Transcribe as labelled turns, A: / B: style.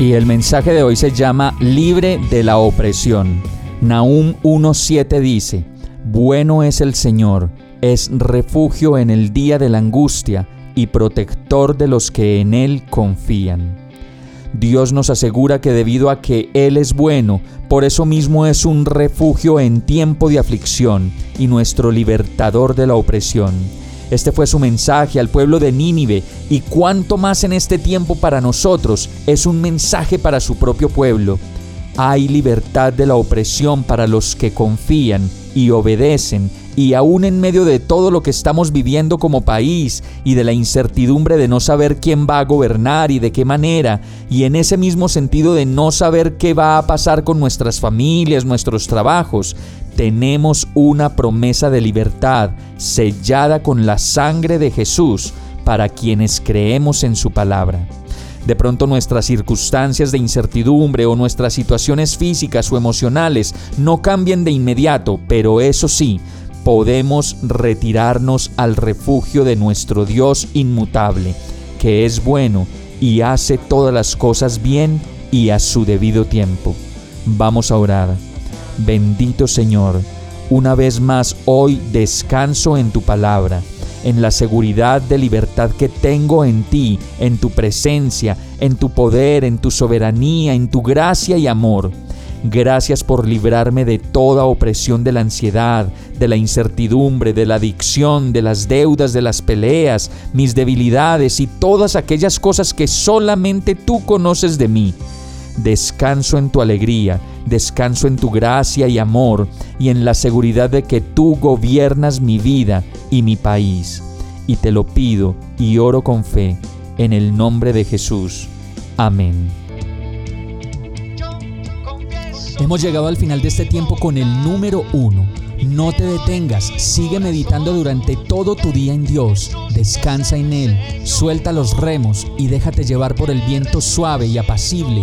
A: Y el mensaje de hoy se llama Libre de la opresión. Nahum 1.7 dice, Bueno es el Señor es refugio en el día de la angustia y protector de los que en Él confían. Dios nos asegura que debido a que Él es bueno, por eso mismo es un refugio en tiempo de aflicción y nuestro libertador de la opresión. Este fue su mensaje al pueblo de Nínive y cuanto más en este tiempo para nosotros es un mensaje para su propio pueblo. Hay libertad de la opresión para los que confían y obedecen y aún en medio de todo lo que estamos viviendo como país y de la incertidumbre de no saber quién va a gobernar y de qué manera, y en ese mismo sentido de no saber qué va a pasar con nuestras familias, nuestros trabajos, tenemos una promesa de libertad sellada con la sangre de Jesús para quienes creemos en su palabra. De pronto nuestras circunstancias de incertidumbre o nuestras situaciones físicas o emocionales no cambian de inmediato, pero eso sí, podemos retirarnos al refugio de nuestro Dios inmutable, que es bueno y hace todas las cosas bien y a su debido tiempo. Vamos a orar. Bendito Señor, una vez más hoy descanso en tu palabra, en la seguridad de libertad que tengo en ti, en tu presencia, en tu poder, en tu soberanía, en tu gracia y amor. Gracias por librarme de toda opresión de la ansiedad, de la incertidumbre, de la adicción, de las deudas, de las peleas, mis debilidades y todas aquellas cosas que solamente tú conoces de mí. Descanso en tu alegría, descanso en tu gracia y amor y en la seguridad de que tú gobiernas mi vida y mi país. Y te lo pido y oro con fe, en el nombre de Jesús. Amén.
B: Hemos llegado al final de este tiempo con el número uno. No te detengas, sigue meditando durante todo tu día en Dios, descansa en Él, suelta los remos y déjate llevar por el viento suave y apacible